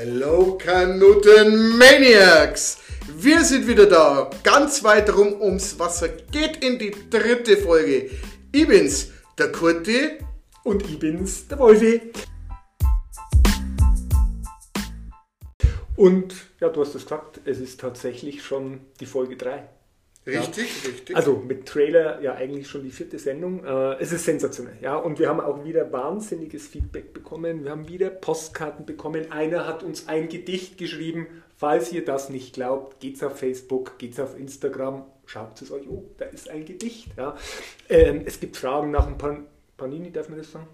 Hello Kanuten Maniacs! Wir sind wieder da, ganz weit rum ums Wasser, geht in die dritte Folge. Ich bin's, der Kurti. Und ich bin's, der Wolfi. Und ja, du hast es gesagt, es ist tatsächlich schon die Folge 3. Richtig, ja. richtig. Also mit Trailer ja eigentlich schon die vierte Sendung. Äh, es ist sensationell, ja. Und wir haben auch wieder wahnsinniges Feedback bekommen. Wir haben wieder Postkarten bekommen. Einer hat uns ein Gedicht geschrieben. Falls ihr das nicht glaubt, geht's auf Facebook, geht's auf Instagram, schaut es euch. Oh, da ist ein Gedicht. Ja. Ähm, es gibt Fragen nach Pan Panini, darf man das sagen?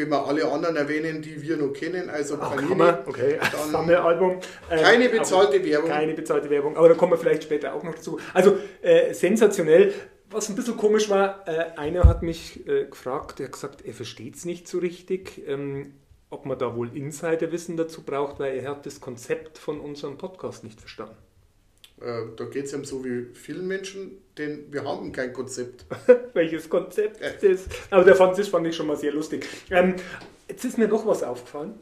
Wenn wir alle anderen erwähnen, die wir noch kennen, also Ach, Panini, okay. dann Sammelalbum. Ähm, keine bezahlte Werbung. Keine bezahlte Werbung, aber da kommen wir vielleicht später auch noch dazu. Also äh, sensationell. Was ein bisschen komisch war, äh, einer hat mich äh, gefragt, der hat gesagt, er versteht es nicht so richtig, ähm, ob man da wohl Insiderwissen dazu braucht, weil er hat das Konzept von unserem Podcast nicht verstanden. Äh, da geht es ja so wie vielen Menschen, denn wir haben kein Konzept. Welches Konzept äh. ist? Aber der fand, das fand ich schon mal sehr lustig. Ähm, jetzt ist mir noch was aufgefallen.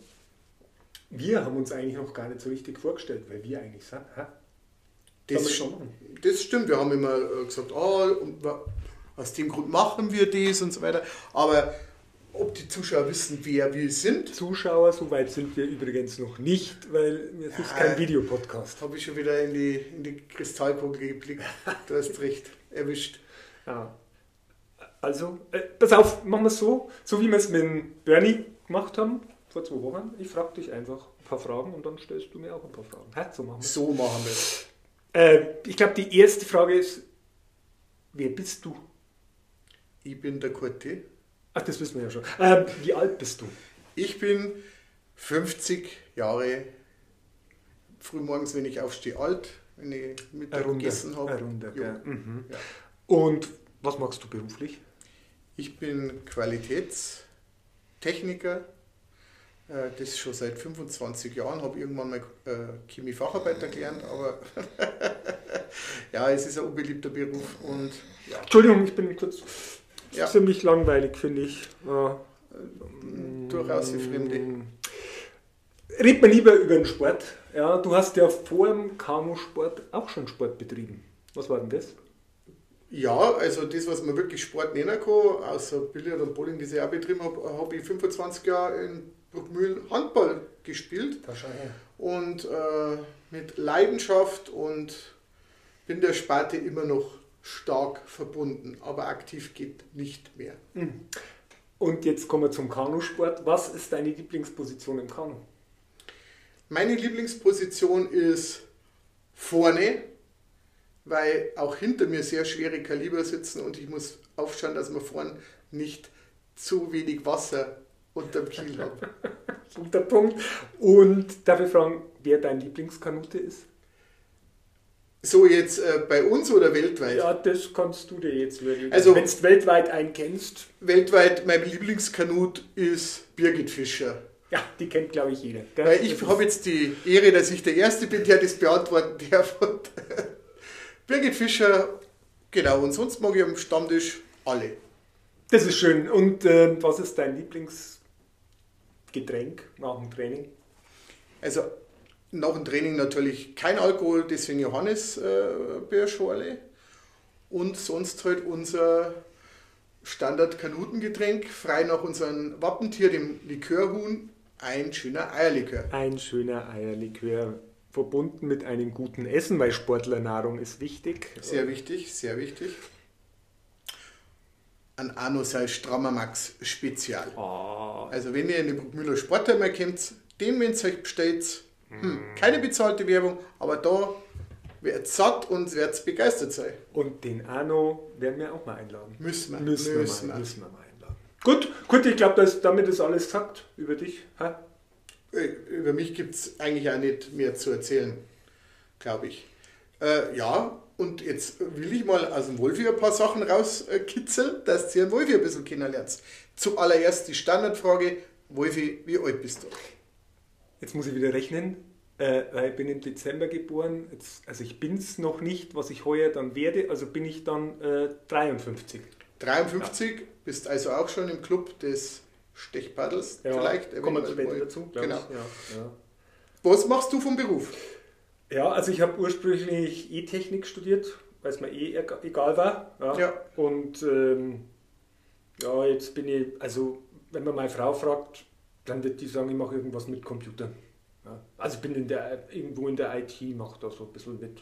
Wir haben uns eigentlich noch gar nicht so richtig vorgestellt, weil wir eigentlich sagen, ha, das, das, das stimmt, wir haben immer äh, gesagt, oh, aus dem Grund machen wir das und so weiter. Aber ob die Zuschauer wissen, wer wir sind. Zuschauer, so weit sind wir übrigens noch nicht, weil es ja, ist kein Videopodcast. Habe ich schon wieder in die, in die Kristallkugel geblickt. Du hast recht, erwischt. Ja. Also, äh, pass auf, machen wir es so, so wie wir es mit Bernie gemacht haben vor zwei Wochen. Ich frage dich einfach ein paar Fragen und dann stellst du mir auch ein paar Fragen. Ha, so machen wir So machen wir es. Äh, ich glaube, die erste Frage ist, wer bist du? Ich bin der Kurti. Ach, das wissen wir ja schon. Ähm, wie alt bist du? Ich bin 50 Jahre frühmorgens, wenn ich aufstehe, alt, wenn ich Mittag Runde, gegessen habe. Runde, ja. Mhm. ja. Und was machst du beruflich? Ich bin Qualitätstechniker, äh, das schon seit 25 Jahren, habe irgendwann mal äh, Chemiefacharbeiter gelernt, aber ja, es ist ein unbeliebter Beruf. Und, ja. Entschuldigung, ich bin kurz ja. ziemlich langweilig, finde ich. Äh, Durchaus wie Fremde. Red man lieber über den Sport. Ja, du hast ja vor dem Kanusport auch schon Sport betrieben. Was war denn das? Ja, also das, was man wirklich Sport nennen kann, außer Billard und Bowling, das ich auch betrieben habe, habe ich 25 Jahre in Bruckmühl Handball gespielt. Und äh, mit Leidenschaft und bin der Sparte immer noch stark verbunden, aber aktiv geht nicht mehr. Hm. Und jetzt kommen wir zum Kanusport. Was ist deine Lieblingsposition im Kanu? Meine Lieblingsposition ist vorne, weil auch hinter mir sehr schwere Kaliber sitzen und ich muss aufschauen, dass man vorne nicht zu wenig Wasser unterm Kiel hat. Guter Punkt. Und darf ich fragen, wer dein Lieblingskanute ist? So jetzt äh, bei uns oder weltweit? Ja, das kannst du dir jetzt wirklich. Also, wenn du weltweit einen kennst. Weltweit, mein Lieblingskanut ist Birgit Fischer. Ja, die kennt, glaube ich, jeder. Weil ich habe jetzt die Ehre, dass ich der Erste bin, der das beantworten darf. Und Birgit Fischer, genau. Und sonst mag ich am Stammtisch alle. Das ist schön. Und äh, was ist dein Lieblingsgetränk nach dem Training? Also nach dem Training natürlich kein Alkohol, deswegen Johannisbeerschorle. Äh, und sonst halt unser Standard-Kanutengetränk, frei nach unserem Wappentier, dem Likörhuhn, ein schöner Eierlikör. Ein schöner Eierlikör, verbunden mit einem guten Essen, weil Sportlernahrung ist wichtig. Sehr wichtig, sehr wichtig. Ein Anusal Strammer Max Spezial. Oh. Also wenn ihr in den Müller Sportheim kennt, den, wenn ihr euch bestellt, hm, keine bezahlte Werbung, aber da wird satt und wird begeistert sein. Und den Arno werden wir auch mal einladen. Müssen wir. Müssen, müssen wir, mal, müssen wir mal einladen. Gut, gut, ich glaube, damit ist alles gesagt über dich. Ha? Äh, über mich gibt es eigentlich auch nicht mehr zu erzählen, glaube ich. Äh, ja, und jetzt will ich mal aus dem Wolfi ein paar Sachen rauskitzeln, dass ihr den Wolfi ein bisschen kennenlernt. Zuallererst die Standardfrage, Wolfi, wie alt bist du? Jetzt muss ich wieder rechnen, äh, weil ich bin im Dezember geboren. Jetzt, also ich bin es noch nicht, was ich heuer dann werde. Also bin ich dann äh, 53. 53, ja. bist also auch schon im Club des Stechpaddels ja, vielleicht. Kommen wir später dazu, genau. Ja, Was machst du vom Beruf? Ja, also ich habe ursprünglich E-Technik studiert, weil es mir eh egal war. Ja. Und ähm, ja, jetzt bin ich, also wenn man meine Frau fragt, dann wird die sagen, ich mache irgendwas mit Computern. Ja. Also ich bin in der, irgendwo in der IT, mache da so ein bisschen mit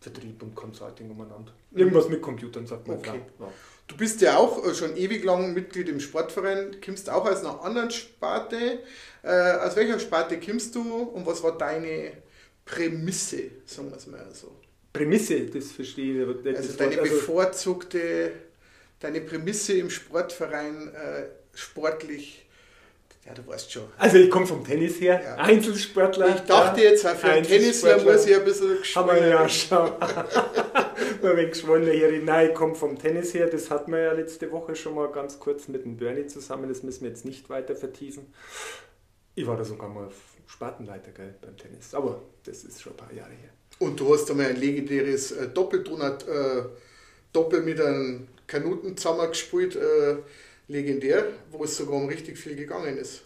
Vertrieb und Consulting umeinander. Irgendwas mit Computern, sagt man. Okay. Ja. Du bist ja auch äh, schon ewig lang Mitglied im Sportverein, kommst auch aus einer anderen Sparte. Äh, aus welcher Sparte kommst du und was war deine Prämisse, sagen wir es mal so? Prämisse, das verstehe ich. Also deine also bevorzugte, deine Prämisse im Sportverein äh, sportlich ja, du weißt schon. Also ich komme vom Tennis her, ja. Einzelsportler. Ich dachte ja, jetzt, für einen Tennisler muss ich ein bisschen geschwollen Haben wir ja schon. Nur wenn geschwollener hier. Nein, ich komme vom Tennis her. Das hatten wir ja letzte Woche schon mal ganz kurz mit dem Bernie zusammen. Das müssen wir jetzt nicht weiter vertiefen. Ich war da sogar mal Spartenleiter gell, beim Tennis. Aber das ist schon ein paar Jahre her. Und du hast einmal ein legendäres äh, Doppeltonat, äh, Doppel mit einem Kanuten zusammengespielt. Äh, legendär, wo es sogar um richtig viel gegangen ist.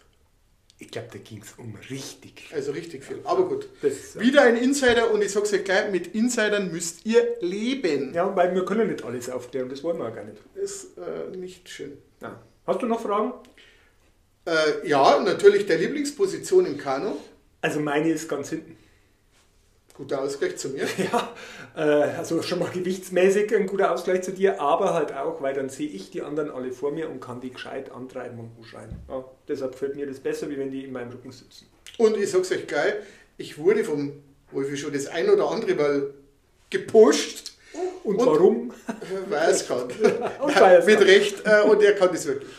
Ich glaube, da ging es um richtig. Also richtig viel. Aber gut. Das, Wieder ein Insider und ich sage es euch gleich, mit Insidern müsst ihr leben. Ja, weil wir können nicht alles aufklären, das wollen wir auch gar nicht. Ist äh, nicht schön. Ja. Hast du noch Fragen? Äh, ja, natürlich der Lieblingsposition im Kanu. Also meine ist ganz hinten. Guter Ausgleich zu mir. Ja, also schon mal gewichtsmäßig ein guter Ausgleich zu dir, aber halt auch, weil dann sehe ich die anderen alle vor mir und kann die gescheit antreiben und umschreien. Ja, deshalb gefällt mir das besser, wie wenn die in meinem Rücken sitzen. Und ich sag's euch gleich, ich wurde vom Wolfi schon das ein oder andere Mal gepusht. Und, und warum? Weil es kann. es Mit. Recht, äh, und er kann das wirklich.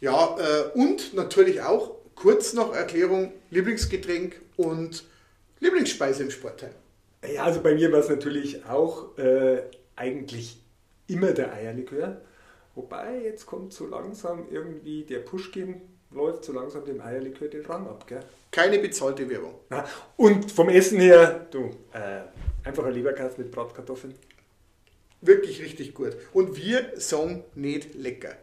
Ja, äh, und natürlich auch kurz noch Erklärung, Lieblingsgetränk und Lieblingsspeise im Sportheim? Ja, also bei mir war es natürlich auch äh, eigentlich immer der Eierlikör. Wobei, jetzt kommt so langsam irgendwie der Pushkin, läuft so langsam dem Eierlikör den Rang ab. Gell? Keine bezahlte Werbung. Na, und vom Essen her, du, äh, einfach ein Leberkass mit Bratkartoffeln. Wirklich richtig gut. Und wir sagen nicht lecker.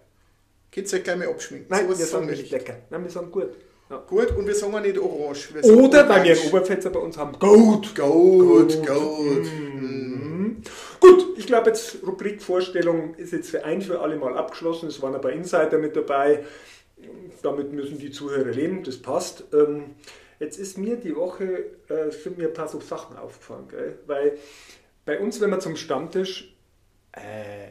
Geht's ja gleich mal abschminken. Nein, so wir sagen nicht lecker. Nein, wir sagen gut. Ja. Gut, und wir sagen nicht orange. Oder, weil wir einen Oberpfälzer bei uns haben. Goat, Goat. Mhm. Gut, ich glaube jetzt Rubrikvorstellung ist jetzt für ein für alle Mal abgeschlossen. Es waren ein paar Insider mit dabei. Damit müssen die Zuhörer leben, das passt. Ähm, jetzt ist mir die Woche, äh, sind mir ein paar so Sachen aufgefallen, gell? weil bei uns, wenn man zum Stammtisch, äh,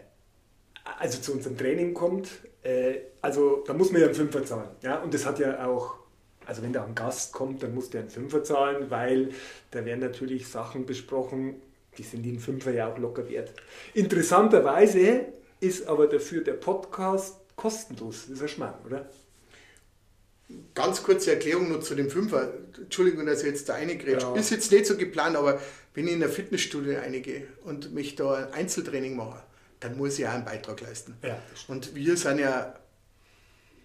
also zu unserem Training kommt, äh, also da muss man ja einen Fünfer zahlen. Ja? Und das hat ja auch also wenn da ein Gast kommt, dann muss der einen Fünfer zahlen, weil da werden natürlich Sachen besprochen, die sind den Fünfer ja auch locker wert. Interessanterweise ist aber dafür der Podcast kostenlos. Das ist ein Schmarrn, oder? Ganz kurze Erklärung nur zu dem Fünfer. Entschuldigung, dass ich jetzt da reingrätsche. Ja. Ist jetzt nicht so geplant, aber wenn ich in der Fitnessstudio einige und mich da ein Einzeltraining mache, dann muss ich auch einen Beitrag leisten. Ja, und wir sind ja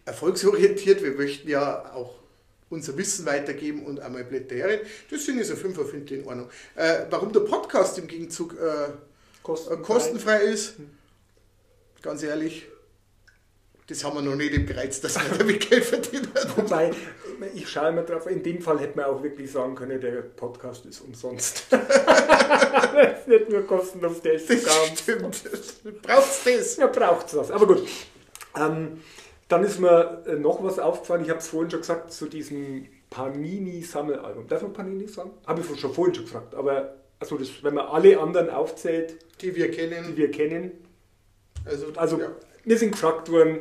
erfolgsorientiert, wir möchten ja auch unser Wissen weitergeben und einmal plädieren. Deswegen ist ein Fünfer, finde ich, in Ordnung. Äh, warum der Podcast im Gegenzug äh, kostenfrei. kostenfrei. ist, ganz ehrlich, das haben wir noch nicht im Gereiz, dass wir damit Geld verdienen. Wobei, ich schaue immer drauf, in dem Fall hätte man auch wirklich sagen können, der Podcast ist umsonst. das ist nicht nur kostenlos, der ist sogar Stimmt. Braucht es das? Ja, braucht es das. Aber gut. Ähm, dann ist mir äh, noch was aufgefallen, ich habe es vorhin schon gesagt, zu diesem Panini-Sammelalbum. Darf man Panini sagen? Habe ich schon vorhin schon gefragt, aber also das, wenn man alle anderen aufzählt, die wir kennen, die wir kennen also, also ja. wir sind gefragt worden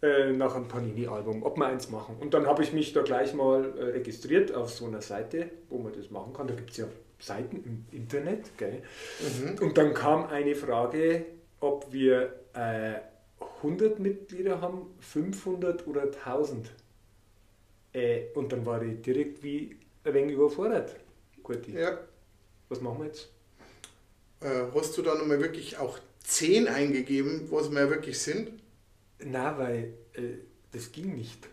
äh, nach einem Panini-Album, ob wir eins machen. Und dann habe ich mich da gleich mal äh, registriert auf so einer Seite, wo man das machen kann. Da gibt es ja Seiten im Internet. Gell? Mhm. Und dann kam eine Frage, ob wir äh, 100 Mitglieder haben, 500 oder 1000. Äh, und dann war ich direkt wie ein wenig überfordert. Guti. Ja. Was machen wir jetzt? Äh, hast du da nochmal wirklich auch 10 eingegeben, was wir wirklich sind? Na, weil äh, das ging nicht.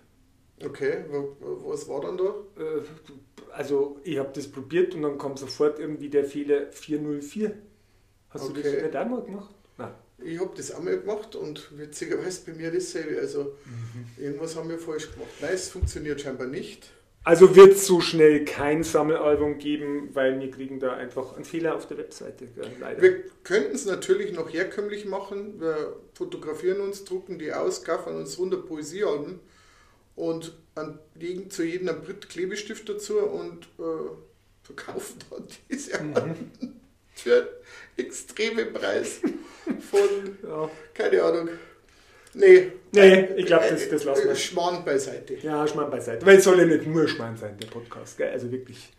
Okay, was war dann da? Äh, also ich habe das probiert und dann kam sofort irgendwie der Fehler 404. Hast okay. du das nicht einmal gemacht? Ich habe das einmal gemacht und witzigerweise bei mir dasselbe. Also mhm. irgendwas haben wir falsch gemacht. Nein, es funktioniert scheinbar nicht. Also wird es so schnell kein Sammelalbum geben, weil wir kriegen da einfach einen Fehler auf der Webseite. Leider. Wir könnten es natürlich noch herkömmlich machen. Wir fotografieren uns, drucken die aus, gaffern uns 100 Poesiealben und legen zu jedem einen Brit Klebestift dazu und äh, verkaufen dann diese mhm. Für einen extremen Preis von, ja. keine Ahnung, Nee. Nee, ich glaube, das, das lassen wir. Schmarrn beiseite. Ja, Schmarrn beiseite. Weil es soll ja nicht nur Schmarrn sein, der Podcast. Gell? Also wirklich.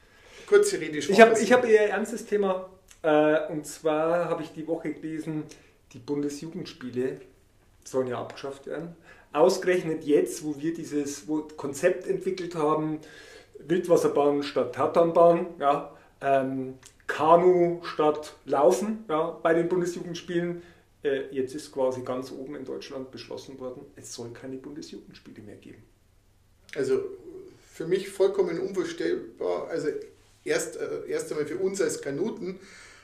Kurze Rede, Ich habe hab eher ein ernstes Thema. Äh, und zwar habe ich die Woche gelesen, die Bundesjugendspiele sollen ja abgeschafft werden. Ausgerechnet jetzt, wo wir dieses wo Konzept entwickelt haben, Wildwasserbahn statt Tatanbahn, ja, ähm, Kanu statt Laufen ja, bei den Bundesjugendspielen äh, jetzt ist quasi ganz oben in Deutschland beschlossen worden, es soll keine Bundesjugendspiele mehr geben. Also für mich vollkommen unvorstellbar. Also erst, äh, erst einmal für uns als Kanuten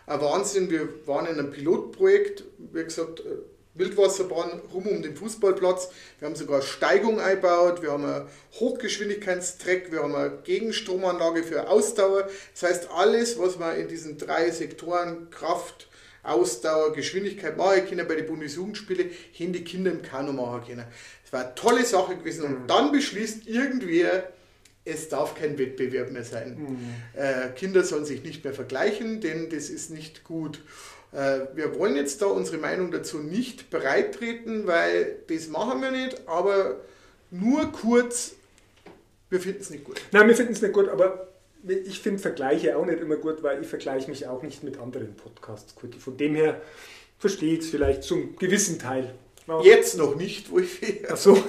ein Wahnsinn. Wir waren in einem Pilotprojekt, wie gesagt, äh, Wildwasserbahn rum um den Fußballplatz. Wir haben sogar Steigung eingebaut, wir haben einen Hochgeschwindigkeitstreck, wir haben eine Gegenstromanlage für Ausdauer. Das heißt, alles, was man in diesen drei Sektoren Kraft, Ausdauer, Geschwindigkeit machen können bei den Bundesjugendspielen, hätten die Kinder im Kanu machen können. Das war eine tolle Sache gewesen. Und mhm. dann beschließt irgendwer, es darf kein Wettbewerb mehr sein. Mhm. Äh, Kinder sollen sich nicht mehr vergleichen, denn das ist nicht gut. Äh, wir wollen jetzt da unsere Meinung dazu nicht breitreten, weil das machen wir nicht, aber nur kurz, wir finden es nicht gut. Nein, wir finden es nicht gut, aber ich finde Vergleiche auch nicht immer gut, weil ich vergleiche mich auch nicht mit anderen Podcasts. Von dem her verstehe ich es vielleicht zum gewissen Teil. Jetzt noch nicht, wo ich Ach so.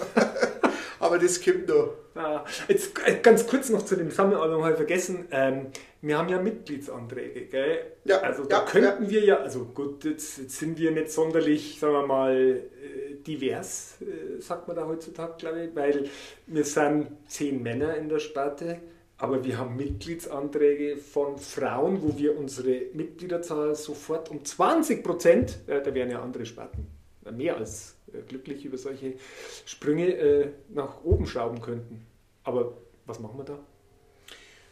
Aber das kommt noch. Ah, jetzt äh, ganz kurz noch zu dem Sammelalbum habe ich vergessen. Ähm, wir haben ja Mitgliedsanträge, gell? Ja, also da ja, könnten ja. wir ja, also gut, jetzt, jetzt, sind wir nicht sonderlich, sagen wir mal, äh, divers, äh, sagt man da heutzutage, glaube ich, weil wir sind zehn Männer in der Sparte aber wir haben Mitgliedsanträge von Frauen, wo wir unsere Mitgliederzahl sofort um 20 Prozent, äh, da wären ja andere Sparten mehr als glücklich über solche Sprünge, äh, nach oben schrauben könnten. Aber was machen wir da?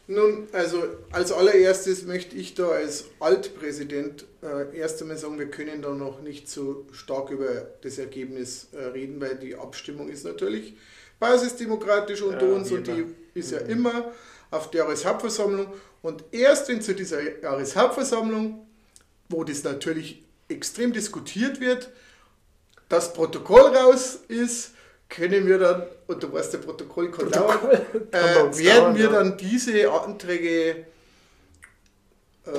Nun, also als allererstes möchte ich da als Altpräsident äh, erst einmal sagen, wir können da noch nicht so stark über das Ergebnis äh, reden, weil die Abstimmung ist natürlich basisdemokratisch unter ja, uns und die ist ja mhm. immer auf die Jahreshauptversammlung und erst wenn zu dieser Jahreshauptversammlung, wo das natürlich extrem diskutiert wird, das Protokoll raus ist, können wir dann, und du weißt, der Protokoll kann Protokoll dauern, äh, werden dauern, wir ja. dann diese Anträge äh,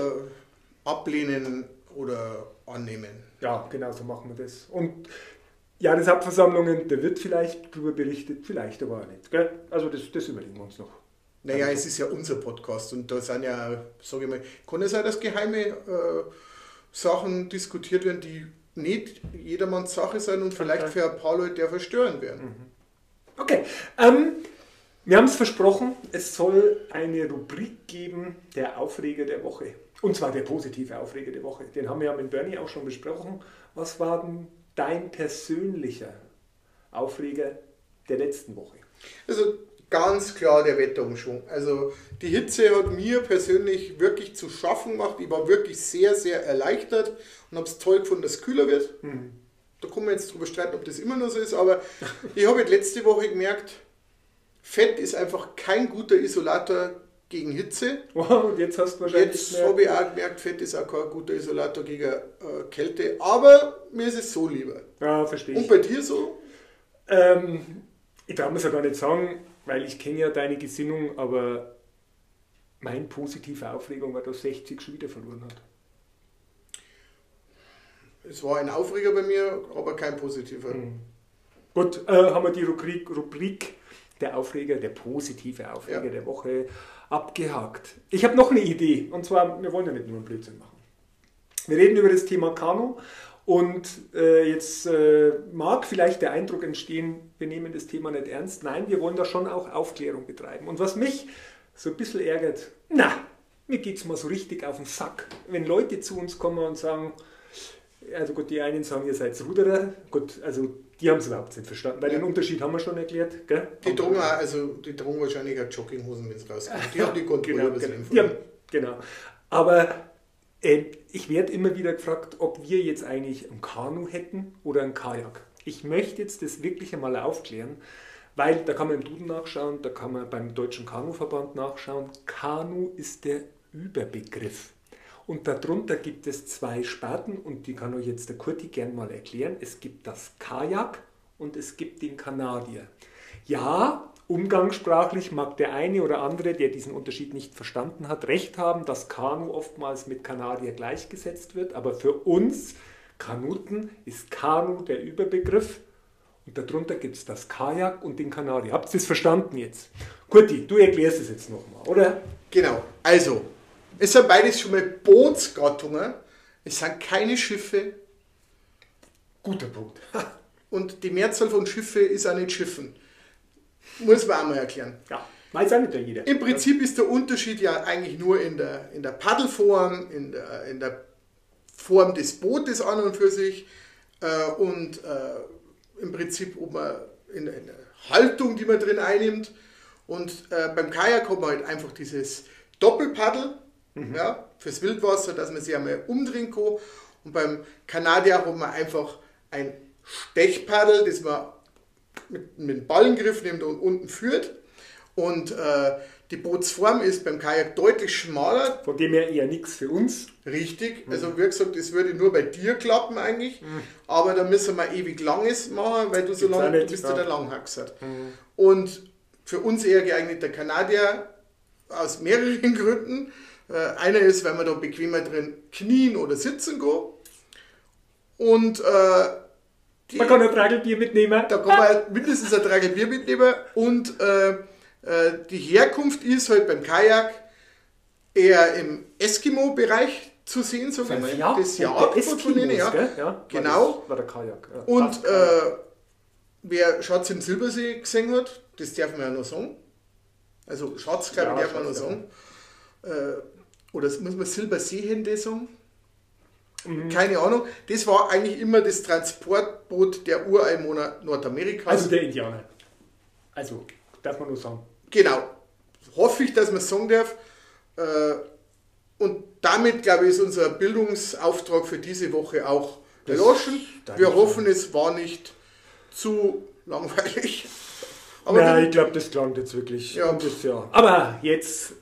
ablehnen oder annehmen. Ja, genau so machen wir das. Und Jahreshauptversammlungen, da wird vielleicht darüber berichtet, vielleicht aber auch nicht. Gell? Also das, das überlegen wir uns noch. Naja, es ist ja unser Podcast und da sind ja, sage ich mal, kann es sein, dass geheime äh, Sachen diskutiert werden, die nicht jedermanns Sache sein und vielleicht okay. für ein paar Leute der verstören werden. Mhm. Okay, ähm, wir haben es versprochen, es soll eine Rubrik geben, der Aufreger der Woche. Und zwar der positive Aufreger der Woche. Den haben wir ja mit Bernie auch schon besprochen. Was war denn dein persönlicher Aufreger der letzten Woche? Also ganz klar der Wetterumschwung. Also die Hitze hat mir persönlich wirklich zu schaffen gemacht. Ich war wirklich sehr, sehr erleichtert und habe es toll gefunden, dass es kühler wird. Mhm. Da kann man jetzt drüber streiten, ob das immer noch so ist, aber ich habe letzte Woche gemerkt, Fett ist einfach kein guter Isolator gegen Hitze. Wow, und jetzt hast du wahrscheinlich. Jetzt habe ich auch gemerkt, Fett ist auch kein guter Isolator gegen äh, Kälte, aber mir ist es so lieber. Ja, verstehe ich. Und bei dir so? Ähm, ich darf es ja gar nicht sagen, weil ich kenne ja deine Gesinnung, aber mein positive Aufregung war, dass 60 schon wieder verloren hat. Es war ein Aufreger bei mir, aber kein positiver. Mhm. Gut, äh, haben wir die Rubrik, Rubrik, der Aufreger, der positive Aufreger ja. der Woche abgehakt. Ich habe noch eine Idee, und zwar, wir wollen ja nicht nur einen Blödsinn machen. Wir reden über das Thema Kanu und äh, jetzt äh, mag vielleicht der Eindruck entstehen, wir nehmen das Thema nicht ernst. Nein, wir wollen da schon auch Aufklärung betreiben. Und was mich so ein bisschen ärgert, na, mir geht es mal so richtig auf den Sack, wenn Leute zu uns kommen und sagen, Also gut, die einen sagen, ihr seid Ruderer. Gut, also die haben es überhaupt nicht verstanden, weil ja. den Unterschied haben wir schon erklärt. Gell? Die trugen also die trugen wahrscheinlich auch Jogginghosen, wenn es rauskommt. Die haben die Kontrolle genau, genau. Haben, genau. Aber äh, ich werde immer wieder gefragt, ob wir jetzt eigentlich ein Kanu hätten oder ein Kajak. Ich möchte jetzt das wirklich einmal aufklären, weil da kann man im Duden nachschauen, da kann man beim Deutschen Kanuverband nachschauen. Kanu ist der Überbegriff. Und darunter gibt es zwei Sparten und die kann euch jetzt der Kurti gern mal erklären. Es gibt das Kajak und es gibt den Kanadier. Ja, umgangssprachlich mag der eine oder andere, der diesen Unterschied nicht verstanden hat, recht haben, dass Kanu oftmals mit Kanadier gleichgesetzt wird, aber für uns Kanuten ist Kanu der Überbegriff und darunter gibt es das Kajak und den Kanadier. Habt ihr es verstanden jetzt? Kurti, du erklärst es jetzt nochmal, oder? Genau, also es sind beides schon mal Bootsgattungen. Es sind keine Schiffe. Guter Punkt. Und die Mehrzahl von Schiffen ist auch nicht Schiffen. Muss man auch mal erklären. Ja, weiß auch nicht jeder. Im Prinzip ist der Unterschied ja eigentlich nur in der, in der Paddelform, in der, in der Form des Bootes an und für sich äh, und äh, im Prinzip ob man in, in, der Haltung, die man drin einnimmt. Und äh, beim Kajak hat man halt einfach dieses Doppelpaddel, mhm. ja, fürs Wildwasser, dass man sich einmal umdrehen kann. Und beim Kanadier hat man einfach ein Stechpaddel, das man mit, mit dem Ballengriff nimmt und unten führt. Und äh, die Bootsform ist beim Kajak deutlich schmaler. Von dem her eher nichts für uns. Richtig. Mhm. Also wie gesagt, das würde nur bei dir klappen eigentlich. Mhm. Aber da müssen wir ewig langes machen, weil du so lange, du bist ja der Langhaxer. Mhm. Und für uns eher geeignet der Kanadier aus mehreren Gründen. Äh, einer ist, weil man da bequemer drin knien oder sitzen kann. Und äh, die, man kann ein Tragelbier mitnehmen. Da kann man mindestens ein Tragelbier mitnehmen. Und äh, äh, die Herkunft ist halt beim Kajak eher im Eskimo-Bereich zu sehen, so wie man ja, das Jagdboot von denen, ja. ja. Genau. War, das, war der Kajak. Ja. Und äh, wer Schatz im Silbersee gesehen hat, das darf man ja noch sagen. Also Schatz, glaube ich, darf man noch sagen. Äh, oder muss man Silberseehände sagen? Mhm. Keine Ahnung. Das war eigentlich immer das Transportboot der Ureinwohner Nordamerikas. Also der Indianer. Also, darf man nur sagen. Genau. Hoffe ich, dass man es sagen darf. Äh, und damit, glaube ich, ist unser Bildungsauftrag für diese Woche auch erloschen. Wir hoffen, es war nicht zu langweilig. Aber ja, ich glaube, das klang jetzt wirklich. Ja. Das, ja. Aber jetzt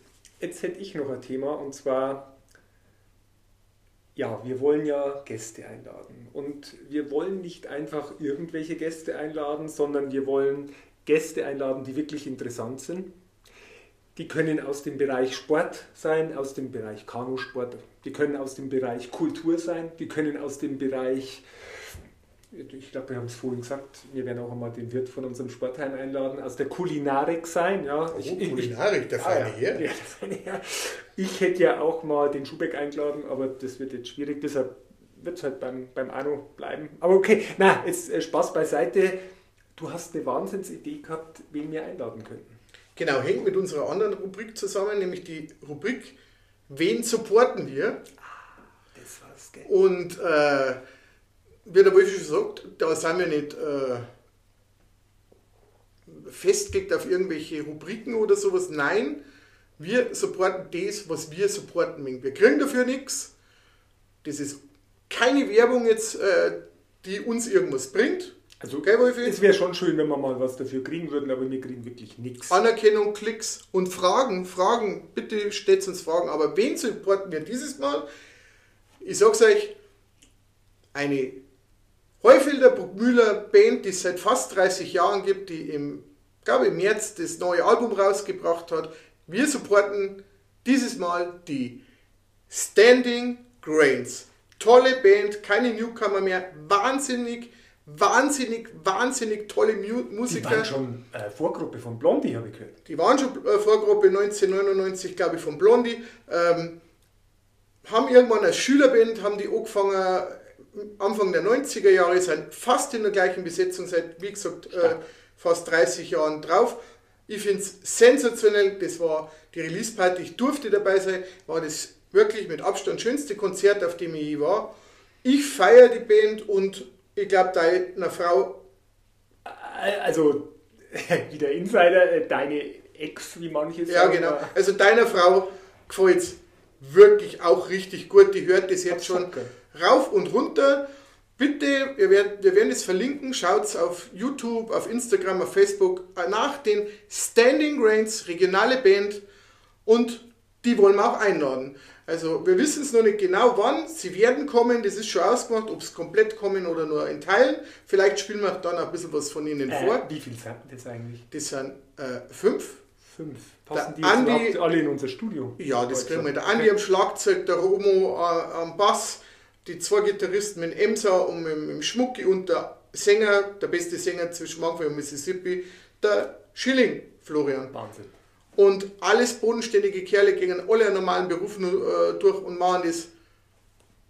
jetzt hätte ich noch ein Thema und zwar, ja, wir wollen ja Gäste einladen. Und wir wollen nicht einfach irgendwelche Gäste einladen, sondern wir wollen Gäste einladen, die wirklich interessant sind. Die können aus dem Bereich Sport sein, aus dem Bereich Kanusport, die können aus dem Bereich Kultur sein, die können aus dem Bereich ich glaube, wir haben es vorhin gesagt, wir werden auch einmal den Wirt von unserem Sportheim einladen, aus der Kulinarik sein. Ja. Oh, ich, Kulinarik, der feine ah, Herr. Ja, der feine Herr. Ich hätte ja auch mal den Schubeck eingeladen, aber das wird jetzt schwierig, deshalb wird es halt beim, beim Arno bleiben. Aber okay, na, jetzt äh, Spaß beiseite. Du hast eine Wahnsinnsidee gehabt, wen wir einladen könnten. Genau, hängt mit unserer anderen Rubrik zusammen, nämlich die Rubrik Wen supporten wir? Ah, das war's, gell? Und äh, wie der Wolf schon sagt, da sind wir nicht äh, festgelegt auf irgendwelche Rubriken oder sowas. Nein, wir supporten das, was wir supporten. Wir kriegen dafür nichts. Das ist keine Werbung jetzt, äh, die uns irgendwas bringt. Also, Gell, es wäre schon schön, wenn wir mal was dafür kriegen würden, aber wir kriegen wirklich nichts. Anerkennung, Klicks und Fragen. Fragen, bitte stellt uns Fragen. Aber wen supporten wir dieses Mal? Ich sag's euch, eine Heufelder Bruckmüller Band, die es seit fast 30 Jahren gibt, die im, glaube im März das neue Album rausgebracht hat. Wir supporten dieses Mal die Standing Grains. Tolle Band, keine Newcomer mehr, wahnsinnig, wahnsinnig, wahnsinnig tolle Musiker. Die waren schon äh, Vorgruppe von Blondie, habe ich gehört. Die waren schon äh, Vorgruppe 1999, glaube ich, von Blondie. Ähm, haben irgendwann als Schülerband, haben die angefangen Anfang der 90er Jahre, sind fast in der gleichen Besetzung seit, wie gesagt, äh, fast 30 Jahren drauf. Ich finde es sensationell. Das war die Release-Party. Ich durfte dabei sein. War das wirklich mit Abstand schönste Konzert, auf dem ich je war. Ich feiere die Band und ich glaube, deiner Frau. Also, wieder Insider, äh, deine Ex, wie manche sagen. Ja, genau. Also, deiner Frau gefällt es wirklich auch richtig gut. Die hört das jetzt schon rauf und runter. Bitte, wir werden, wir werden es verlinken, schaut auf YouTube, auf Instagram, auf Facebook nach den Standing Grains, regionale Band und die wollen wir auch einladen. Also wir wissen es noch nicht genau wann, sie werden kommen, das ist schon ausgemacht, ob es komplett kommen oder nur in Teilen. Vielleicht spielen wir dann ein bisschen was von ihnen äh, vor. Wie viele sind das eigentlich? Das sind äh, fünf. Fünf. Passen der die Andi, alle in unser Studio? Ja, das kriegen wir. Der Andi am Schlagzeug, der Romo äh, am Bass, die zwei Gitarristen mit Emsa und mit, mit Schmucki und der Sänger, der beste Sänger zwischen Mangfall und Mississippi, der Schilling Florian. Wahnsinn. Und alles bodenständige Kerle gehen alle normalen Berufen äh, durch und machen das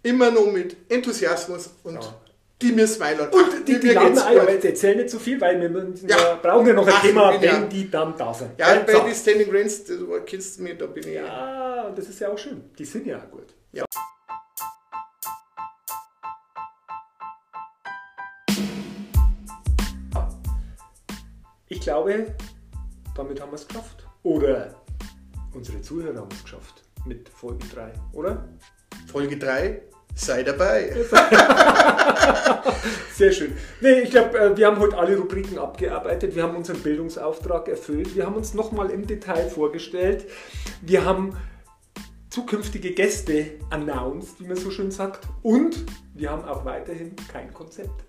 immer noch mit Enthusiasmus und ja. die mir smilen. Und die, die landen aber jetzt erzählen nicht zu so viel, weil wir ja. brauchen ja noch ein Ach, Thema, wenn ja. die dann da sind. Ja, bei so. den Standing Grains, du kennst mich, da bin ich. Ja, das ist ja auch schön. Die sind ja auch gut. Glaube, damit haben wir es geschafft. Oder unsere Zuhörer haben es geschafft mit Folge 3, oder? Folge 3, sei dabei. Sehr schön. Nee, ich glaube, äh, wir haben heute alle Rubriken abgearbeitet. Wir haben unseren Bildungsauftrag erfüllt. Wir haben uns nochmal im Detail vorgestellt. Wir haben zukünftige Gäste announced, wie man so schön sagt. Und wir haben auch weiterhin kein Konzept.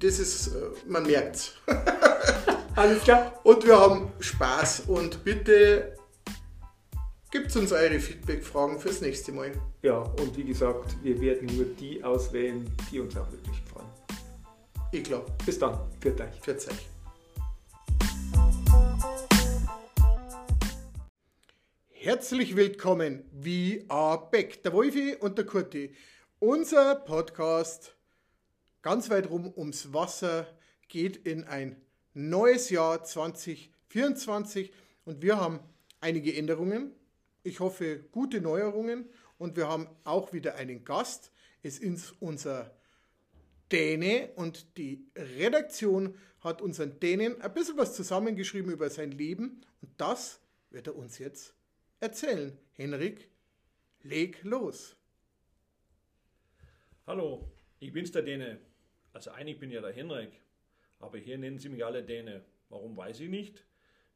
Das ist, äh, man merkt es. Alles klar. Und wir haben Spaß und bitte gibt uns eure Feedback-Fragen fürs nächste Mal. Ja, und wie gesagt, wir werden nur die auswählen, die uns auch wirklich gefallen. Ich glaube. Bis dann. Für euch. Für euch. Herzlich willkommen, We Are Back, der Wolfi und der Kurti. Unser Podcast ganz weit rum ums Wasser geht in ein neues Jahr 2024 und wir haben einige Änderungen. Ich hoffe, gute Neuerungen und wir haben auch wieder einen Gast. Es ist unser Däne und die Redaktion hat unseren Dänen ein bisschen was zusammengeschrieben über sein Leben und das wird er uns jetzt erzählen. Henrik, leg los. Hallo, ich bin's der Däne. Also eigentlich bin ja der Henrik. Aber hier nennen sie mich alle Däne. Warum weiß ich nicht.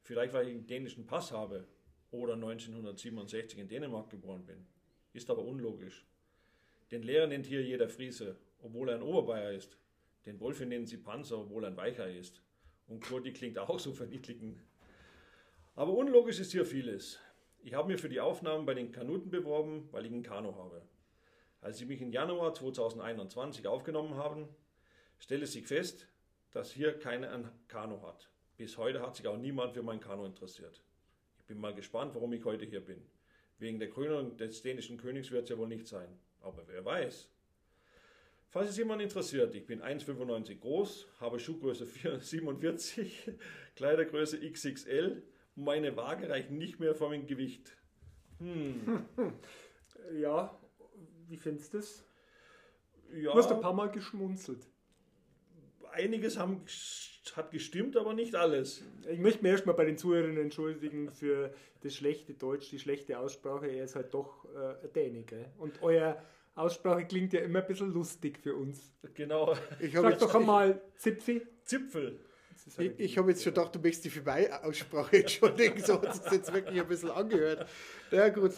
Vielleicht weil ich einen dänischen Pass habe oder 1967 in Dänemark geboren bin. Ist aber unlogisch. Den Lehrer nennt hier jeder Friese, obwohl er ein Oberbayer ist. Den Wolfe nennen sie Panzer, obwohl er ein Weicher ist. Und Kurdi klingt auch so verniedligen. Aber unlogisch ist hier vieles. Ich habe mir für die Aufnahmen bei den Kanuten beworben, weil ich ein Kanu habe. Als sie mich im Januar 2021 aufgenommen haben, stellte sich fest, dass hier keiner ein Kanu hat. Bis heute hat sich auch niemand für mein Kanu interessiert. Ich bin mal gespannt, warum ich heute hier bin. Wegen der Krönung des dänischen Königs wird es ja wohl nicht sein. Aber wer weiß. Falls es jemand interessiert, ich bin 1,95 groß, habe Schuhgröße 47, Kleidergröße XXL und meine Waage reicht nicht mehr vor meinem Gewicht. Hm. Ja, wie findest du das? Ja. Du hast ein paar Mal geschmunzelt einiges haben, hat gestimmt, aber nicht alles. Ich möchte mir erstmal bei den Zuhörern entschuldigen für das schlechte Deutsch, die schlechte Aussprache. Er ist halt doch äh, Däne, Und euer Aussprache klingt ja immer ein bisschen lustig für uns. Genau. Ich Sag doch einmal Zipfi. Zipfel. Ich, ich habe jetzt schon gedacht, du möchtest die für meine Aussprache entschuldigen. So hat es jetzt wirklich ein bisschen angehört. Na ja, gut.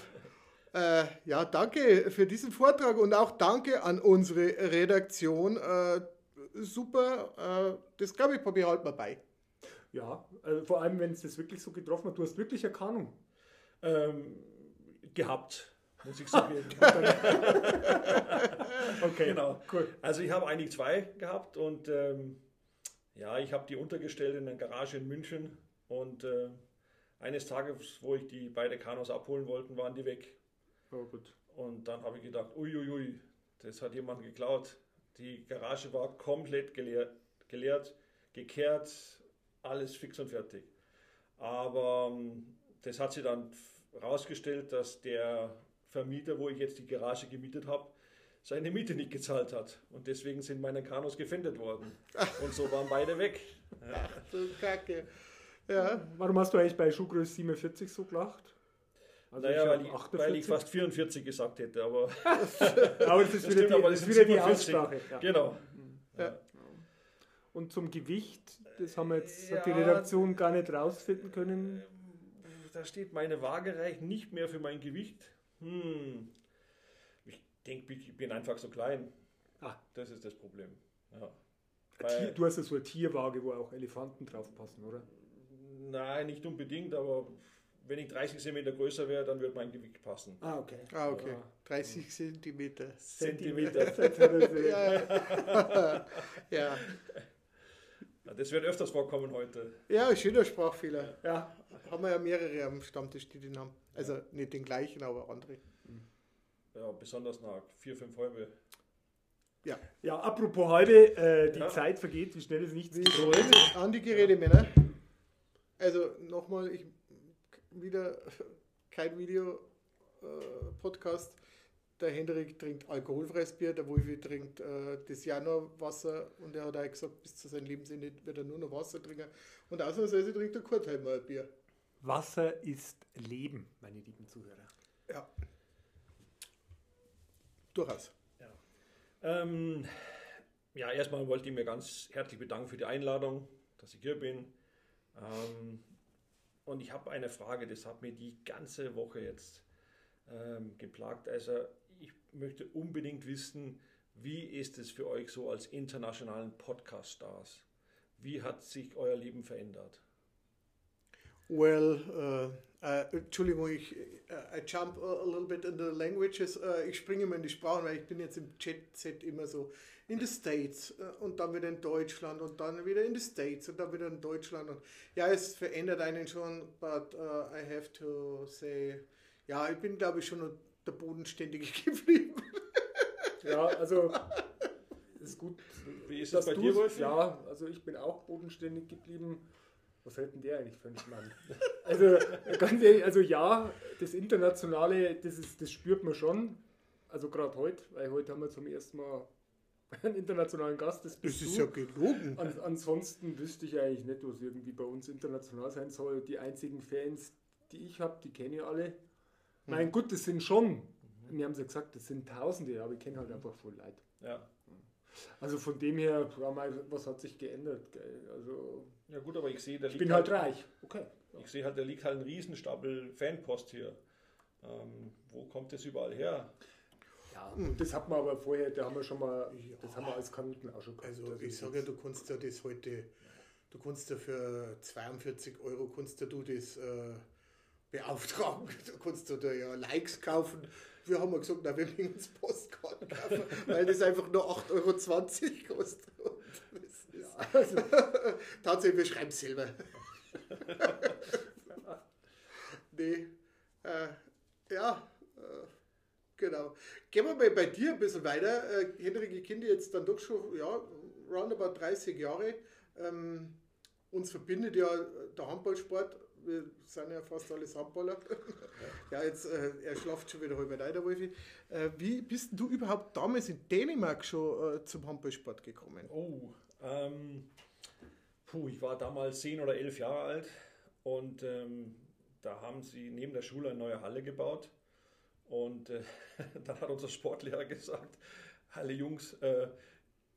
Äh, ja, danke für diesen Vortrag und auch danke an unsere Redaktion. Äh, super. Äh, das glaube ich, probiere halt mal bei. Ja, also vor allem, wenn es das wirklich so getroffen hat. Du hast wirklich eine Kanung. Ähm, gehabt, muss ich sagen. okay, genau. Cool. Also ich habe eigentlich zwei gehabt und ähm, ja, ich habe die untergestellt in einer Garage in München und äh, eines Tages, wo ich die beiden Kanus abholen wollte, waren die weg. Oh, gut. Und dann habe ich gedacht, uiuiui, das hat jemand geklaut. Die Garage war komplett geleert, geleert gekehrt, alles fix und fertig. Aber ähm, das hat sich dann herausgestellt, dass der Vermieter, wo ich jetzt die Garage gemietet habe, seine Miete nicht gezahlt hat. Und deswegen sind meine Kanus gefändet worden. Und so waren beide weg. Ach du Kacke. Ja. Warum hast du eigentlich bei Schuhgröße 47 so gelacht? Also naja, weil ich, weil ich, fast 44 gesagt hätte, aber. aber das ist das wieder, stimmt, die, das ist wieder die Aussprache. Ja. Genau. Ja. Und zum Gewicht, das haben wir jetzt, ja, hat die Redaktion gar nicht rausfinden können. Da steht, meine Waage reicht nicht mehr für mein Gewicht. Hm. Ich denke, ich bin einfach so klein. Ah. Das ist das Problem. Ja. Tier, du hast ja so eine Tierwaage, wo auch Elefanten drauf passen, oder? Nein, nicht unbedingt, aber wenn ich 30 cm größer wäre, dann würde mein Gewicht passen. Ah, okay. Ah, okay. 30 Zentimeter. Zentimeter. ja. ja. Das wird öfters vorkommen heute. Ja, schöner Sprachfehler. Ja. Haben wir ja mehrere am Stammtisch, die den haben. Also nicht den gleichen, aber andere. Ja, besonders nach vier, fünf halbe. Ja. Ja, apropos halbe, äh, die ja. Zeit vergeht, wie schnell ist nichts gerollt. An die Gerätemänner. Also nochmal, ich wieder kein Video-Podcast. Äh, der Hendrik trinkt alkoholfreies Bier, der Wolfi trinkt äh, das Januarwasser und er hat auch gesagt, bis zu seinem Lebensende wird er nur noch Wasser trinken. Und ausnahmsweise trinkt er Kurtheimer ein Bier. Wasser ist Leben, meine lieben Zuhörer. Ja. Durchaus. Ja, ähm, ja erstmal wollte ich mir ganz herzlich bedanken für die Einladung, dass ich hier bin. Ähm, und ich habe eine Frage, das hat mir die ganze Woche jetzt ähm, geplagt. Also ich möchte unbedingt wissen, wie ist es für euch so als internationalen Podcast-Stars? Wie hat sich euer Leben verändert? Well, uh, uh, Entschuldigung, ich uh, I jump a, little bit in the languages. Ich springe immer in die Sprachen, weil ich bin jetzt im Chat-Set immer so in the States uh, und dann wieder in Deutschland und dann wieder in the States und dann wieder in Deutschland. Und ja, es verändert einen schon, but uh, I have to say, ja, ich bin glaube ich schon der Bodenständige geblieben. ja, also ist gut. Wie ist das bei dir, Wolf? Ja, also ich bin auch bodenständig geblieben. Was hält denn der eigentlich für einen Schmarrn? Also, ganz ehrlich, also ja, das Internationale, das, ist, das spürt man schon. Also gerade heute, weil heute haben wir zum ersten Mal einen internationalen Gast. Das, das ist du. ja gelogen. An, ansonsten wüsste ich eigentlich nicht, was irgendwie bei uns international sein soll. Die einzigen Fans, die ich habe, die kenne ich alle. Hm. Mein Gott, das sind schon, wir haben es ja gesagt, das sind Tausende, aber ich kenne halt einfach voll Leid. Ja. Also von dem her, was hat sich geändert? Also, ja gut, aber ich sehe, da ich bin halt, halt reich. Okay. Ich sehe halt, da liegt halt ein Riesenstapel Fanpost hier. Ähm, wo kommt das überall her? Ja, und das hat man aber vorher, da haben wir schon mal, ja. das haben wir als Kanuten auch schon gehabt. Also ich sage ja, du kannst ja das heute, du kannst ja für 42 Euro kannst ja du das äh, beauftragen. Du kannst du da ja Likes kaufen wir haben gesagt, na, wir bringen uns Postkarten kaufen, weil das einfach nur 8,20 Euro kostet. Ja, also, tatsächlich, wir schreiben es selber. nee, äh, ja, genau. Gehen wir mal bei dir ein bisschen weiter. Äh, Henrik, ich kenne jetzt dann doch schon, ja, roundabout 30 Jahre. Ähm, uns verbindet ja der Handballsport wir sind ja fast alles Handballer. ja, jetzt, äh, er schlaft schon wieder halb ein, der Wolfi. Äh, wie bist du überhaupt damals in Dänemark schon äh, zum Handballsport gekommen? Oh, ähm, puh, ich war damals zehn oder elf Jahre alt und ähm, da haben sie neben der Schule eine neue Halle gebaut. Und äh, dann hat unser Sportlehrer gesagt, alle Jungs, äh,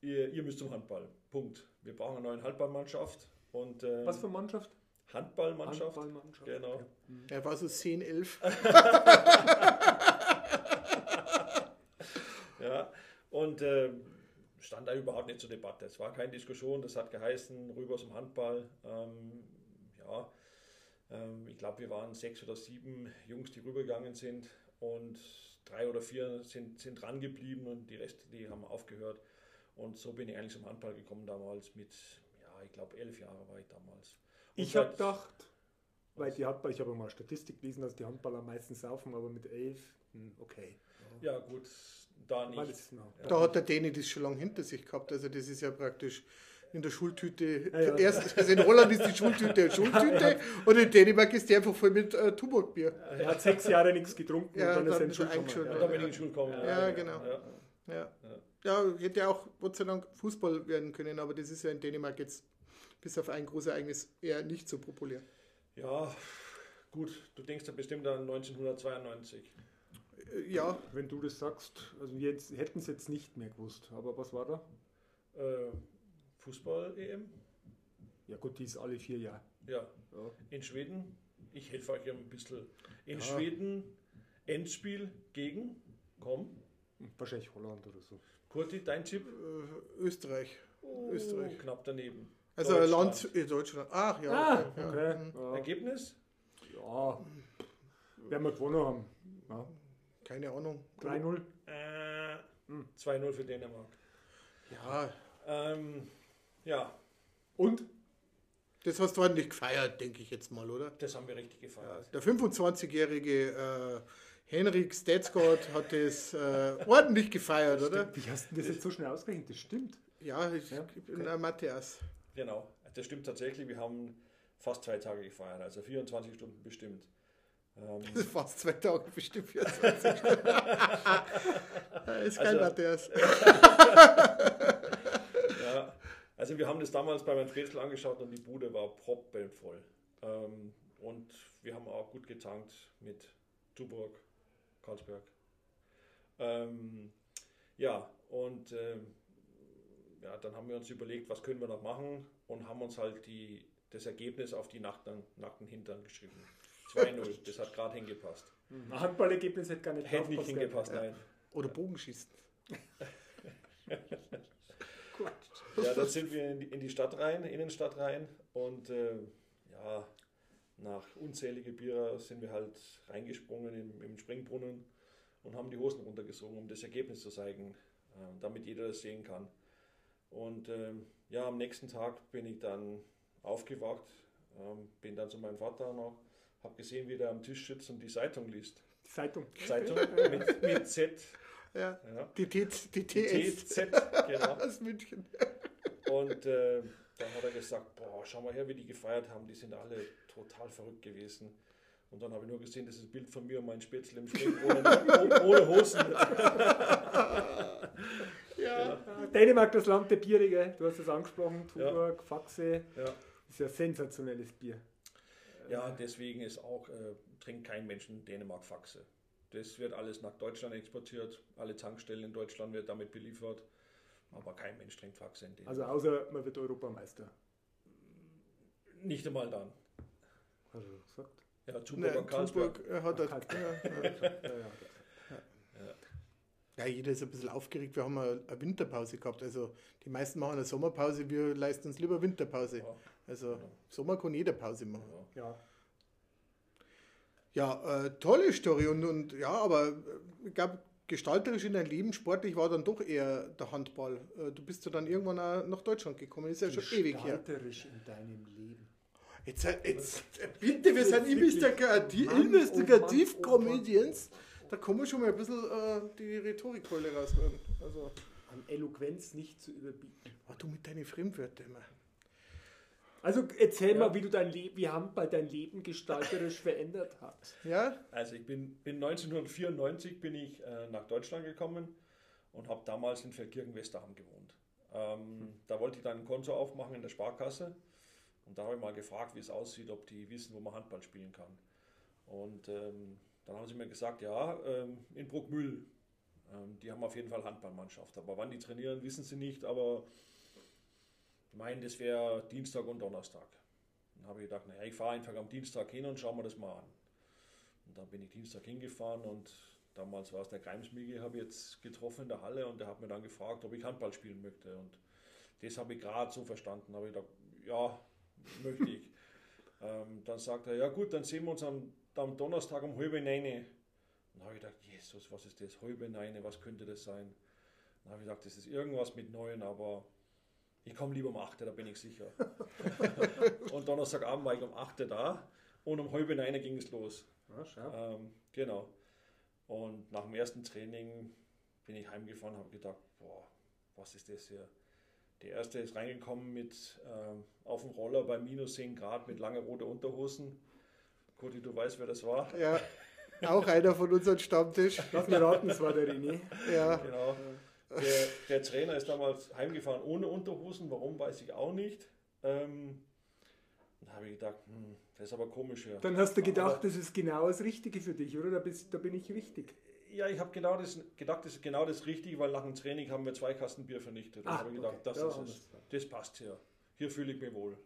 ihr, ihr müsst zum Handball. Punkt. Wir brauchen eine neue Handballmannschaft. Und, ähm, Was für Mannschaft? Handballmannschaft. Handballmannschaft. Genau. Okay. Mhm. Er war so 10, 11. ja, und äh, stand da überhaupt nicht zur Debatte. Es war keine Diskussion, das hat geheißen, rüber zum Handball. Ähm, ja, ähm, ich glaube, wir waren sechs oder sieben Jungs, die rübergegangen sind und drei oder vier sind, sind dran geblieben und die Rest, die haben aufgehört. Und so bin ich eigentlich zum Handball gekommen damals mit, ja, ich glaube, elf Jahre war ich damals. Ich habe gedacht, weil die Handball, ich habe mal Statistik gelesen, dass die Handballer meistens saufen, aber mit elf, hm, okay. Ja, gut, da nicht. Da hat der Däni das schon lange hinter sich gehabt. Also, das ist ja praktisch in der Schultüte. Ja, ja. Erst, also in Holland ist die Schultüte eine Schultüte ja. und in Dänemark ist die einfach voll mit äh, Tuborgbier. Er hat sechs Jahre nichts getrunken ja, und dann, dann ist er in Schule gekommen. Ja, dann bin ich in Schule gekommen. Ja, genau. Ja. ja. ja, hätte auch Gott sei Dank Fußball werden können, aber das ist ja in Dänemark jetzt bis auf ein großes Ereignis eher nicht so populär. Ja, gut, du denkst ja bestimmt an 1992. Äh, ja. Wenn du das sagst, also wir hätten es jetzt nicht mehr gewusst, aber was war da? Äh, Fußball-EM? Ja gut, die ist alle vier Jahre. Ja. ja. In Schweden, ich helfe euch ein bisschen. In ja. Schweden Endspiel gegen, komm. Wahrscheinlich Holland oder so. Kurti, dein Tipp? Äh, Österreich. Oh, Österreich. Knapp daneben. Also Land in Deutschland. Ach ja. Ah, okay. okay. Ja. Ergebnis? Ja. Werden wir gewonnen haben. Ja. Keine Ahnung. 3-0? Äh, 2-0 für Dänemark. Ja. Ähm, ja. Und? Das hast du ordentlich gefeiert, denke ich jetzt mal, oder? Das haben wir richtig gefeiert. Ja, der 25-jährige äh, Henrik Stetsgott hat das äh, ordentlich gefeiert, das oder? Wie hast du das jetzt so schnell ausgerechnet? Das stimmt. Ja, ich, ja, bin ein Matthias. Genau, das stimmt tatsächlich. Wir haben fast zwei Tage gefeiert, also 24 Stunden bestimmt. Ähm, fast zwei Tage bestimmt 24 Stunden. ist kein also, Matthias. also wir haben das damals bei meinem Spätzl angeschaut und die Bude war proppenvoll. Ähm, und wir haben auch gut getankt mit Tuborg, Karlsberg. Ähm, ja, und ähm, ja, dann haben wir uns überlegt, was können wir noch machen und haben uns halt die, das Ergebnis auf die nackten, nackten Hintern geschrieben. 2-0, das hat gerade hingepasst. Ein Handballergebnis hätte gar nicht Hätte nicht hingepasst, nein. Oder Bogenschießen. ja, dann sind wir in die, in die Stadt rein, Innenstadt rein und äh, ja, nach unzählige Bier sind wir halt reingesprungen im, im Springbrunnen und haben die Hosen runtergesogen, um das Ergebnis zu zeigen, äh, damit jeder das sehen kann. Und ähm, ja, am nächsten Tag bin ich dann aufgewacht, ähm, bin dann zu meinem Vater noch, habe gesehen, wie der am Tisch sitzt und die Zeitung liest. Zeitung. Zeitung mit, mit Z. Ja, ja. Die, T, die TS. TZ, genau. Aus München. Und äh, dann hat er gesagt, boah, schau mal her, wie die gefeiert haben, die sind alle total verrückt gewesen. Und dann habe ich nur gesehen, das ist ein Bild von mir und mein Spätzle im Spring ohne, ohne Hosen. Ja. Dänemark, das Land der Biere, du hast es angesprochen, Tuborg, ja. Faxe. Ja. Ist ja sensationelles Bier. Ja, deswegen ist auch, äh, trinkt kein Mensch in Dänemark Faxe. Das wird alles nach Deutschland exportiert. Alle Tankstellen in Deutschland wird damit beliefert. Aber kein Mensch trinkt Faxe in. Also außer man wird Europameister. Nicht einmal dann. Hast du gesagt? Ja, Tuborg und Karlsberg. Tuborg hat er. Ja, ja, ja. Ja, jeder ist ein bisschen aufgeregt. Wir haben eine, Winterpause gehabt. Also die meisten machen eine Sommerpause, wir leisten uns lieber Winterpause. Ja. Also ja. Sommer kann jeder Pause machen. Ja. Ja, äh, tolle Story. Und, und ja, aber äh, ich glaube, gestalterisch in deinem Leben, sportlich war dann doch eher der Handball. Äh, du bist ja dann irgendwann auch nach Deutschland gekommen. Ist ja schon ewig her. Gestalterisch in deinem Leben. Jetzt, jetzt bitte, wir sind Investigativ-Comedians. Oh da kann man schon mal ein bisschen äh, die Rhetorikkeule rausholen. Also, An Eloquenz nicht zu überbieten. Oh, du mit deinen Fremdwörtern immer. Also erzähl ja. mal, wie du dein Leben, wie Handball dein Leben gestalterisch verändert hat. Ja? Also ich bin, bin 1994 bin ich äh, nach Deutschland gekommen und habe damals in Feldkirchen-Westerham gewohnt. Ähm, hm. Da wollte ich dann ein Konto aufmachen in der Sparkasse und da habe ich mal gefragt, wie es aussieht, ob die wissen, wo man Handball spielen kann. Und ähm, dann haben sie mir gesagt, ja, ähm, in Bruckmühl, ähm, die haben auf jeden Fall Handballmannschaft. Aber wann die trainieren, wissen sie nicht, aber meinen, das wäre Dienstag und Donnerstag. Dann habe ich gedacht, naja, ich fahre einfach am Dienstag hin und schauen wir das mal an. Und dann bin ich Dienstag hingefahren und damals war es der Greimsmigi, habe ich jetzt getroffen in der Halle und der hat mir dann gefragt, ob ich Handball spielen möchte. Und das habe ich gerade so verstanden. habe ich gedacht, ja, möchte ich. ähm, dann sagt er, ja gut, dann sehen wir uns am am Donnerstag um halb neun. Dann habe ich gedacht, Jesus, was ist das? Halb neun, was könnte das sein? Dann habe ich gedacht, das ist irgendwas mit neun, aber ich komme lieber um 8, da bin ich sicher. und Donnerstagabend war ich um 8 da und um halb neun ging es los. Ja, ähm, genau. Und nach dem ersten Training bin ich heimgefahren und habe gedacht, boah, was ist das hier? Der erste ist reingekommen mit ähm, auf dem Roller bei minus 10 Grad mit lange rote Unterhosen Cody, du weißt, wer das war. Ja, auch einer von unserem Stammtisch. Lass mir raten, es war der René. Ja. Genau. Der, der, Trainer ist damals heimgefahren ohne Unterhosen. Warum, weiß ich auch nicht. Ähm, da habe ich gedacht, hm, das ist aber komisch. Ja. Dann hast du gedacht, aber, das ist genau das Richtige für dich, oder? Da, bist, da bin ich richtig. Ja, ich habe genau das, gedacht, das ist genau das Richtige, weil nach dem Training haben wir zwei Kasten Bier vernichtet. Da habe ich gedacht, okay. das, ja, ist es. das passt hier. Hier fühle ich mich wohl.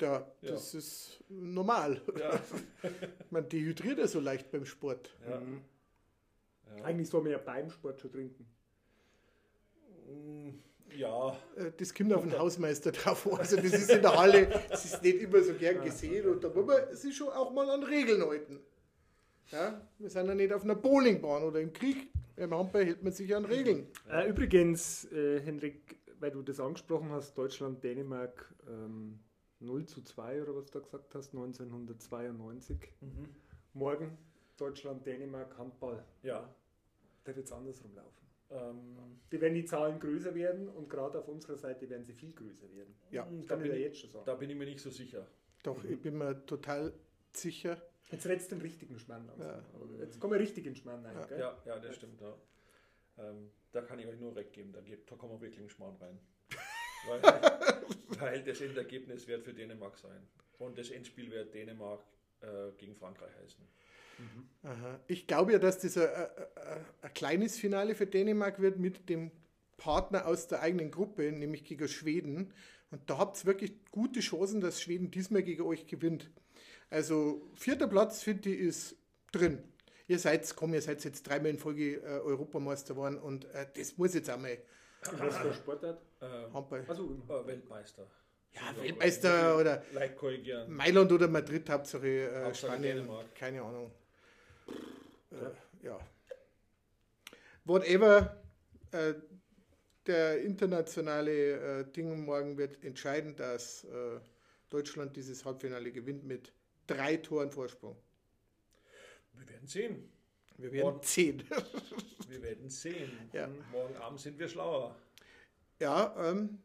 Ja, das ja. ist normal. Ja. man dehydriert ja so leicht beim Sport. Ja. Mhm. Eigentlich soll man ja beim Sport schon trinken. Ja. Äh, das kommt auf den Hausmeister drauf Also das ist in der Halle, das ist nicht immer so gern gesehen und da muss man sich schon auch mal an Regeln halten. Ja, wir sind ja nicht auf einer Bowlingbahn oder im Krieg. Im Handball hält man sich an Regeln. Äh, übrigens, äh, Henrik, weil du das angesprochen hast, Deutschland, Dänemark ähm, 0 zu 2 oder was du da gesagt hast, 1992. Mhm. Morgen Deutschland, Dänemark, Handball. Ja. Da wird es andersrum laufen. Ähm, die werden die Zahlen größer werden und gerade auf unserer Seite werden sie viel größer werden. Ja, da bin, ich, jetzt schon sagen. da bin ich mir nicht so sicher. Doch, mhm. ich bin mir total sicher. Jetzt redest du den richtigen Schmarrn aus. Ja. Jetzt kommen wir richtig in Schmarrn rein. Ja. ja, ja, das stimmt. Ja. Ähm, da kann ich euch nur recht geben, da, gibt, da kommen wir wirklich in Schmarrn rein. weil, weil, das Endergebnis wird für Dänemark sein. Und das Endspiel wird Dänemark äh, gegen Frankreich heißen. Mhm. Ich glaube ja, dass das ein, ein, ein, kleines Finale für Dänemark wird mit dem Partner aus der eigenen Gruppe, nämlich gegen Schweden. Und da habt ihr wirklich gute Chancen, dass Schweden diesmal gegen euch gewinnt. Also vierter Platz, finde ich, ist drin. Ihr seid, komm, ihr seid jetzt dreimal in Folge äh, Europameister geworden und äh, das muss jetzt einmal. Was für Sportart? Äh, Handball. Also äh, Weltmeister. Ja, Weltmeister oder Mailand oder Madrid, Hauptsache, äh, Hauptsache Spanien, Dänemark. keine Ahnung. Äh, ja. Whatever, äh, der internationale äh, Ding morgen wird entscheiden, dass äh, Deutschland dieses Halbfinale gewinnt mit drei Toren Vorsprung. Wir werden sehen. Wir werden morgen, sehen. wir werden sehen. Ja. Morgen Abend sind wir schlauer. Ja, ähm,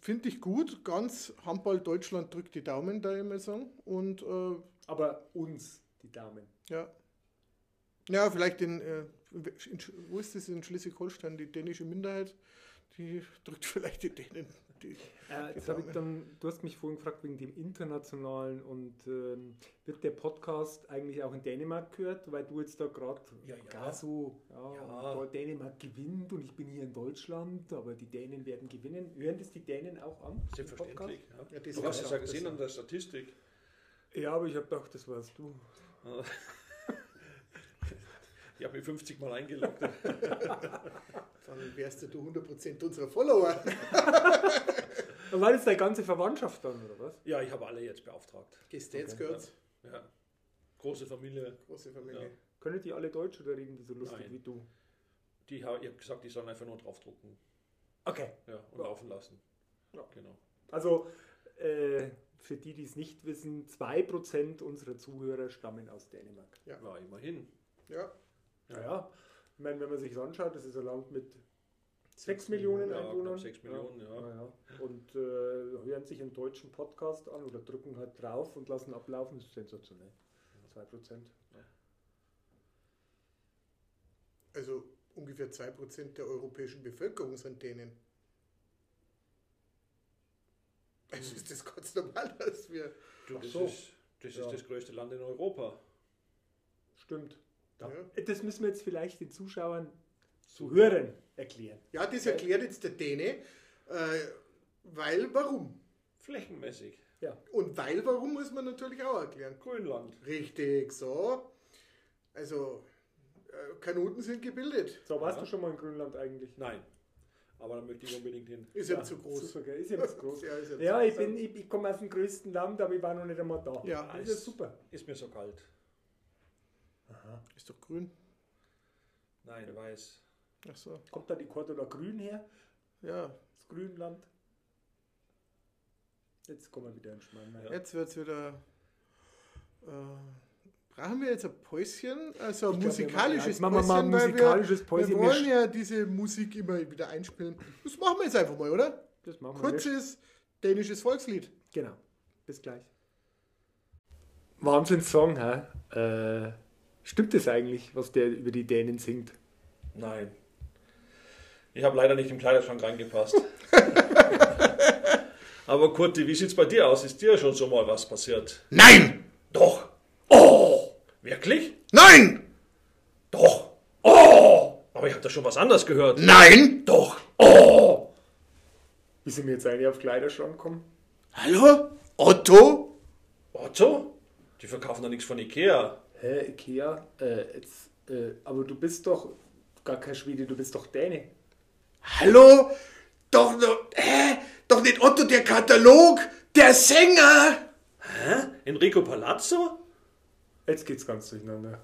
finde ich gut. Ganz Handball Deutschland drückt die Daumen, da immer sagen. Und, äh, Aber uns die Daumen. Ja. Ja, vielleicht in, äh, in wo ist das in Schleswig-Holstein, die dänische Minderheit, die drückt vielleicht die Dänen. Die, äh, jetzt habe ich dann, du hast mich vorhin gefragt wegen dem Internationalen und ähm, wird der Podcast eigentlich auch in Dänemark gehört, weil du jetzt da gerade ja, ja. so, ja, ja. Dänemark gewinnt und ich bin hier in Deutschland, aber die Dänen werden gewinnen. Hören das die Dänen auch an? Selbstverständlich. Ja. Ja, du hast es ja gesehen an der Statistik. Ja, aber ich habe gedacht, das warst du. Ich habe mich 50 Mal eingeloggt. dann wärst du 100% unserer Follower. Und war das deine ganze Verwandtschaft dann, oder was? Ja, ich habe alle jetzt beauftragt. Gestates okay. gehört? Ja. Große Familie. Große Familie. Ja. Können die alle Deutsch oder reden die so lustig Nein. wie du? Die, ich habe gesagt, die sollen einfach nur draufdrucken. Okay. Ja, und ja. laufen lassen. Ja. Genau. Also, äh, für die, die es nicht wissen, 2% unserer Zuhörer stammen aus Dänemark. Ja, ja immerhin. Ja. Ja, ja. Ich meine, wenn man sich das anschaut, das ist ein Land mit 6 Millionen ja, Einwohnern. 6 Millionen, ja. ja. ja und äh, hören sich einen deutschen Podcast an oder drücken halt drauf und lassen ablaufen, das ist sensationell. 2 Prozent. Also ungefähr 2 Prozent der europäischen Bevölkerung sind denen. Also ist das ganz normal, dass wir. Du, das, so. ist, das ist das größte Land in Europa. Stimmt. Da, ja. Das müssen wir jetzt vielleicht den Zuschauern, Zuhörern erklären. Ja, das erklärt jetzt der Däne. Äh, weil, warum? Flächenmäßig. Ja. Und weil, warum muss man natürlich auch erklären. Grönland. Richtig, so. Also, äh, Kanuten sind gebildet. So, warst ja. du schon mal in Grönland eigentlich? Nein. Aber da möchte ich unbedingt hin. Ist ja, zu groß. Super, Ist ja zu groß. ja, ja ich, bin, ich, ich komme aus dem größten Land, aber ich war noch nicht einmal da. Ja, das ist super. Ist mir so kalt. Ist doch grün. Nein, weiß. Ach so. Kommt da die Cordula Grün her? Ja. Das Grünland. Jetzt kommen wir wieder in Schmarrn. Ja. Jetzt wird es wieder. Äh, brauchen wir jetzt ein Päuschen? Also ein musikalisches glaub, Päuschen, mal ein musikalisches wir, Päuschen. Wir wollen ja diese Musik immer wieder einspielen. Das machen wir jetzt einfach mal, oder? Das machen wir. Kurzes dänisches Volkslied. Genau. Bis gleich. Wahnsinns-Song, hä? Äh Stimmt es eigentlich, was der über die Dänen singt? Nein. Ich habe leider nicht im Kleiderschrank reingepasst. Aber Kurti, wie sieht's bei dir aus? Ist dir schon so mal was passiert? Nein! Doch. Oh! Wirklich? Nein! Doch. Oh! Aber ich habe da schon was anderes gehört. Nein! Doch. Oh! Wie sind wir jetzt eigentlich auf Kleiderschrank kommen? Hallo? Otto? Otto? Die verkaufen doch nichts von Ikea. Hä, Ikea? Äh, jetzt, äh, aber du bist doch gar kein Schwede, du bist doch Däne. Hallo? Doch, doch, hä? Doch nicht Otto der Katalog, der Sänger! Hä? Enrico Palazzo? Jetzt geht's ganz durcheinander.